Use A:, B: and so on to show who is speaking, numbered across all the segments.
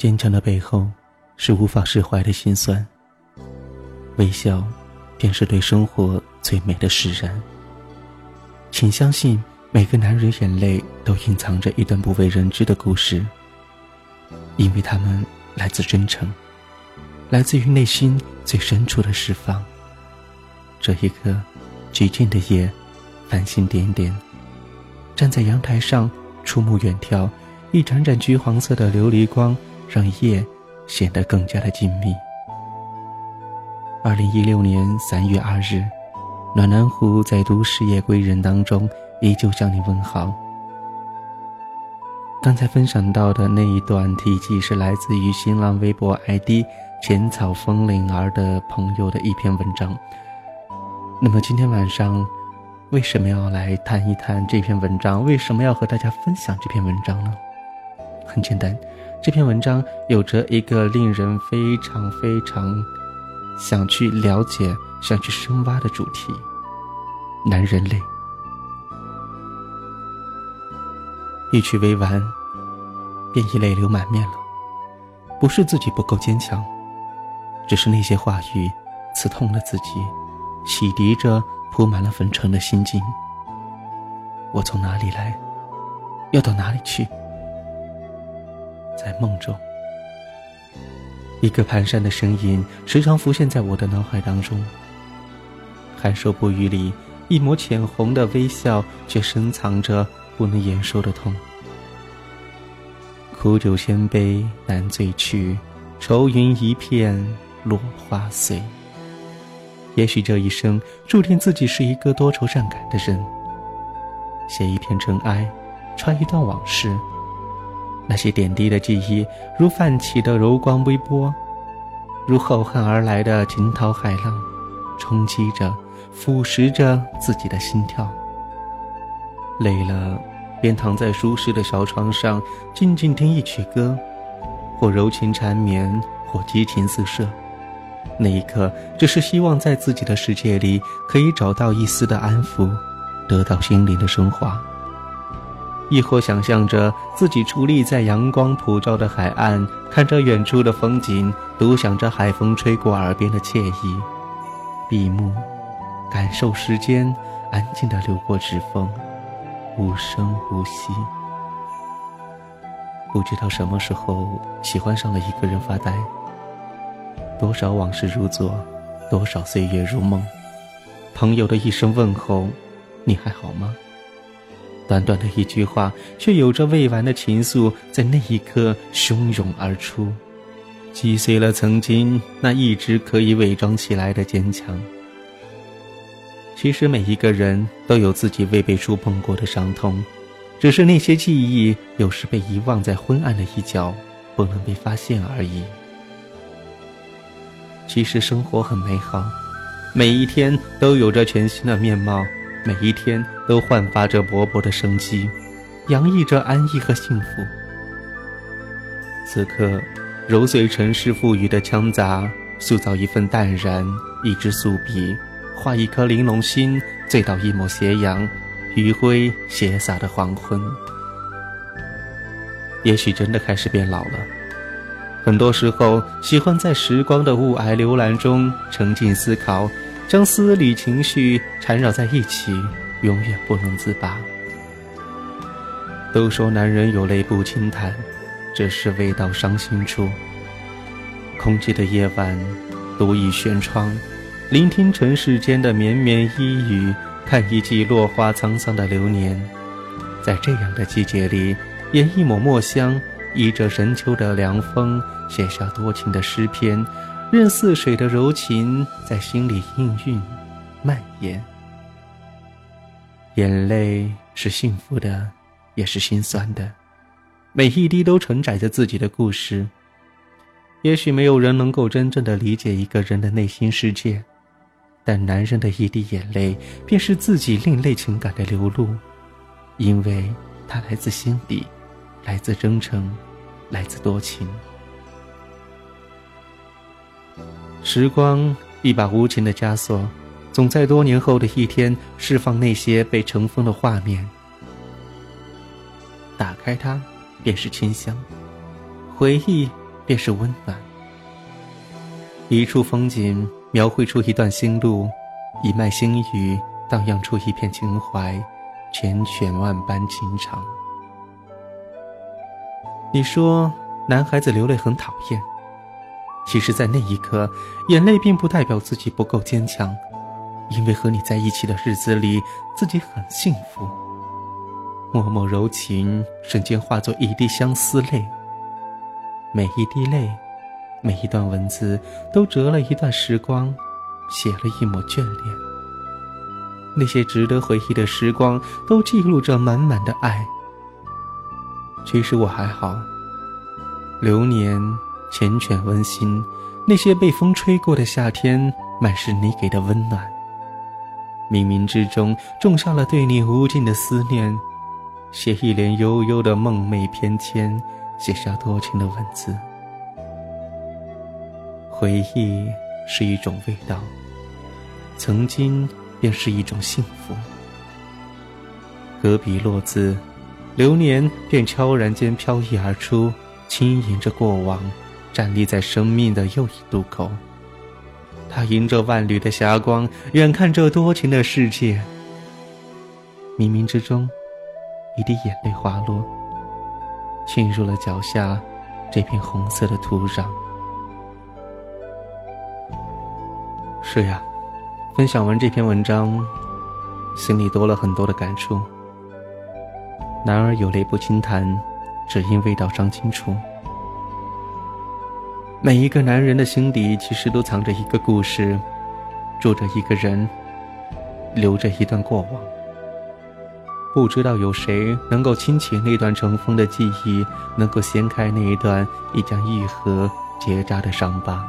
A: 坚强的背后，是无法释怀的心酸。微笑，便是对生活最美的释然。请相信，每个男人眼泪都隐藏着一段不为人知的故事，因为他们来自真诚，来自于内心最深处的释放。这一刻，寂静的夜，繁星点点，站在阳台上，触目远眺，一盏盏橘黄色的琉璃光，让夜显得更加的静谧。二零一六年三月二日。暖南湖在都市夜归人当中，依旧向你问好。刚才分享到的那一段题记是来自于新浪微博 ID“ 浅草风铃儿”的朋友的一篇文章。那么今天晚上，为什么要来谈一谈这篇文章？为什么要和大家分享这篇文章呢？很简单，这篇文章有着一个令人非常非常想去了解。想去深挖的主题，男人泪。一曲未完，便已泪流满面了。不是自己不够坚强，只是那些话语刺痛了自己，洗涤着铺满了粉尘的心境。我从哪里来，要到哪里去？在梦中，一个蹒跚的声音时常浮现在我的脑海当中。寒瘦不语里，一抹浅红的微笑，却深藏着不能言说的痛。苦酒千杯难醉去，愁云一片落花随。也许这一生注定自己是一个多愁善感的人。写一篇尘埃，穿一段往事，那些点滴的记忆，如泛起的柔光微波，如浩瀚而来的惊涛骇浪，冲击着。腐蚀着自己的心跳。累了，便躺在舒适的小床上，静静听一曲歌，或柔情缠绵，或激情四射。那一刻，只是希望在自己的世界里可以找到一丝的安抚，得到心灵的升华。亦或想象着自己矗立在阳光普照的海岸，看着远处的风景，独享着海风吹过耳边的惬意。闭目。感受时间安静的流过指缝，无声无息。不知道什么时候喜欢上了一个人发呆。多少往事如昨，多少岁月如梦。朋友的一声问候，你还好吗？短短的一句话，却有着未完的情愫，在那一刻汹涌而出，击碎了曾经那一直可以伪装起来的坚强。其实每一个人都有自己未被触碰过的伤痛，只是那些记忆有时被遗忘在昏暗的一角，不能被发现而已。其实生活很美好，每一天都有着全新的面貌，每一天都焕发着勃勃的生机，洋溢着安逸和幸福。此刻，揉碎尘世赋予的枪杂，塑造一份淡然，一支素笔。画一颗玲珑心，醉倒一抹斜阳，余晖斜洒的黄昏。也许真的开始变老了，很多时候喜欢在时光的雾霭流岚中沉浸思考，将思虑情绪缠绕在一起，永远不能自拔。都说男人有泪不轻弹，只是未到伤心处。空寂的夜晚，独倚轩窗。聆听尘世间的绵绵旖旎，看一季落花沧桑的流年，在这样的季节里，研一抹墨香，依着深秋的凉风，写下多情的诗篇，任似水的柔情在心里氤氲蔓延。眼泪是幸福的，也是心酸的，每一滴都承载着自己的故事。也许没有人能够真正的理解一个人的内心世界。但男人的一滴眼泪，便是自己另类情感的流露，因为它来自心底，来自真诚，来自多情。时光一把无情的枷锁，总在多年后的一天释放那些被尘封的画面。打开它，便是清香，回忆便是温暖。一处风景，描绘出一段心路；一脉心语，荡漾出一片情怀，缱绻万般情长。你说，男孩子流泪很讨厌。其实，在那一刻，眼泪并不代表自己不够坚强，因为和你在一起的日子里，自己很幸福。默默柔情，瞬间化作一滴相思泪。每一滴泪，每一段文字，都折了一段时光，写了一抹眷恋。那些值得回忆的时光，都记录着满满的爱。其实我还好，流年。缱绻温馨，那些被风吹过的夏天，满是你给的温暖。冥冥之中种下了对你无尽的思念，写一帘悠悠的梦寐翩跹，写下多情的文字。回忆是一种味道，曾经便是一种幸福。隔笔落字，流年便悄然间飘逸而出，轻吟着过往。站立在生命的又一渡口，他迎着万缕的霞光，远看这多情的世界。冥冥之中，一滴眼泪滑落，浸入了脚下这片红色的土壤。是呀，分享完这篇文章，心里多了很多的感触。男儿有泪不轻弹，只因未到伤心处。每一个男人的心底，其实都藏着一个故事，住着一个人，留着一段过往。不知道有谁能够倾起那段尘封的记忆，能够掀开那一段已将愈合结痂的伤疤。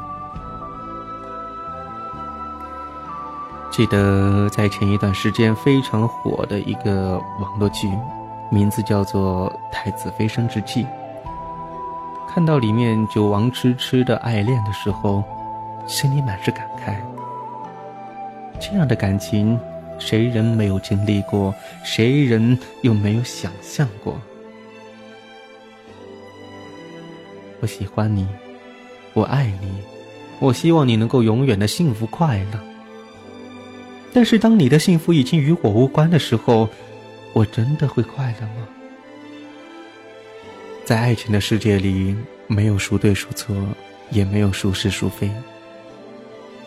A: 记得在前一段时间非常火的一个网络剧，名字叫做《太子妃升职记》。看到里面九王痴痴的爱恋的时候，心里满是感慨。这样的感情，谁人没有经历过？谁人又没有想象过？我喜欢你，我爱你，我希望你能够永远的幸福快乐。但是，当你的幸福已经与我无关的时候，我真的会快乐吗？在爱情的世界里，没有孰对孰错，也没有孰是孰非。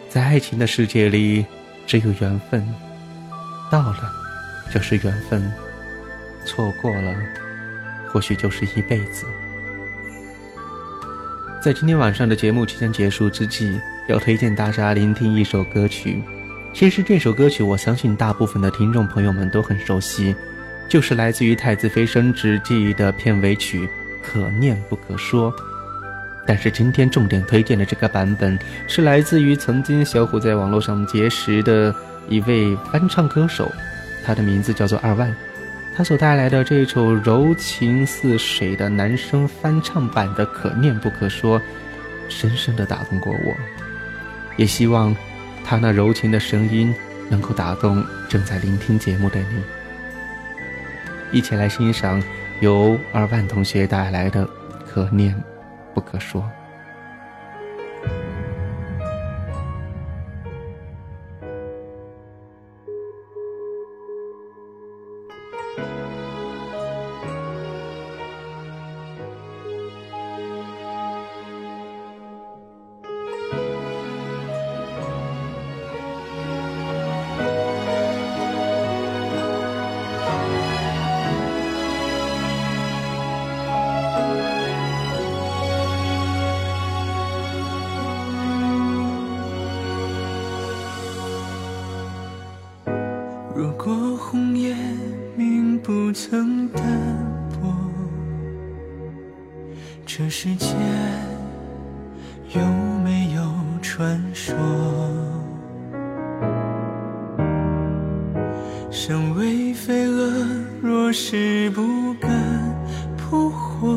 A: 在爱情的世界里，只有缘分，到了就是缘分，错过了，或许就是一辈子。在今天晚上的节目即将结束之际，要推荐大家聆听一首歌曲。其实这首歌曲，我相信大部分的听众朋友们都很熟悉，就是来自于《太子妃升职记》的片尾曲。可念不可说，但是今天重点推荐的这个版本是来自于曾经小虎在网络上结识的一位翻唱歌手，他的名字叫做二万，他所带来的这首柔情似水的男声翻唱版的《可念不可说》，深深的打动过我，也希望他那柔情的声音能够打动正在聆听节目的你，一起来欣赏。由二万同学带来的，可念不可说。
B: 世间有没有传说？身为飞蛾，若是不敢扑火，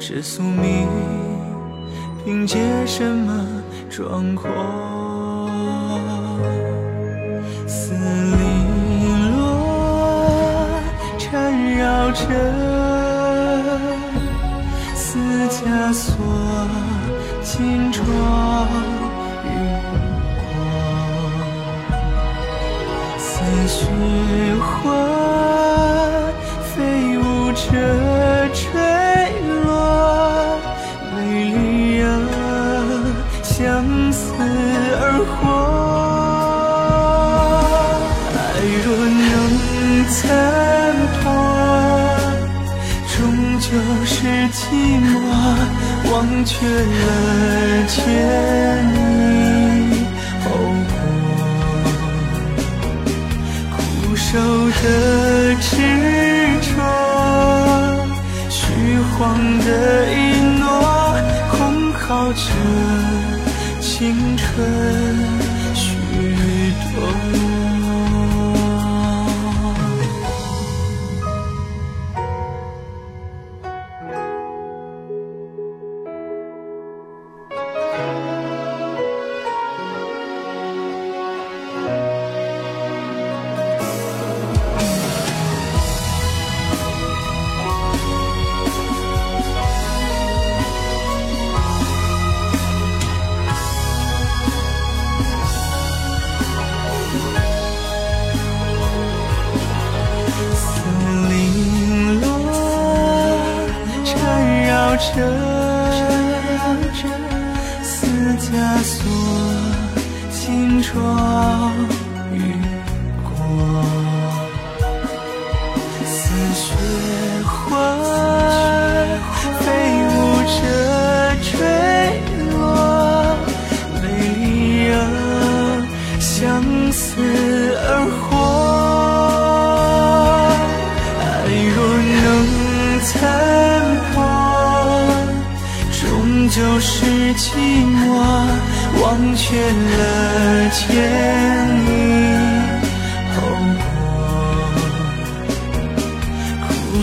B: 这宿命凭借什么壮阔？缠绕着，枷锁，金妆玉裹，似雪花飞舞着就是寂寞，忘却了见你后果，苦守的执着，虚晃的一诺，空耗着青春。这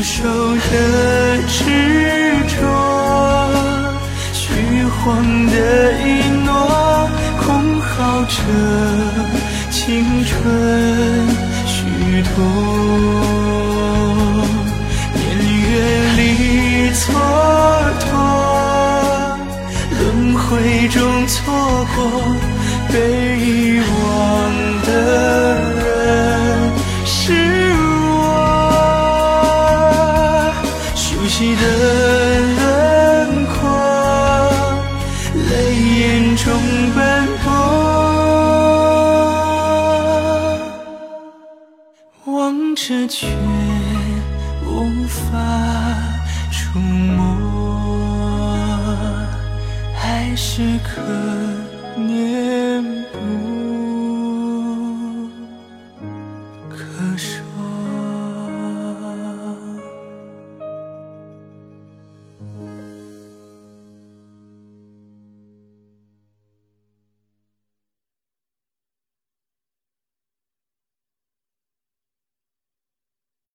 B: 守的执着，虚晃的一诺，空耗着青春虚脱。年月里蹉跎，轮回中错过，时刻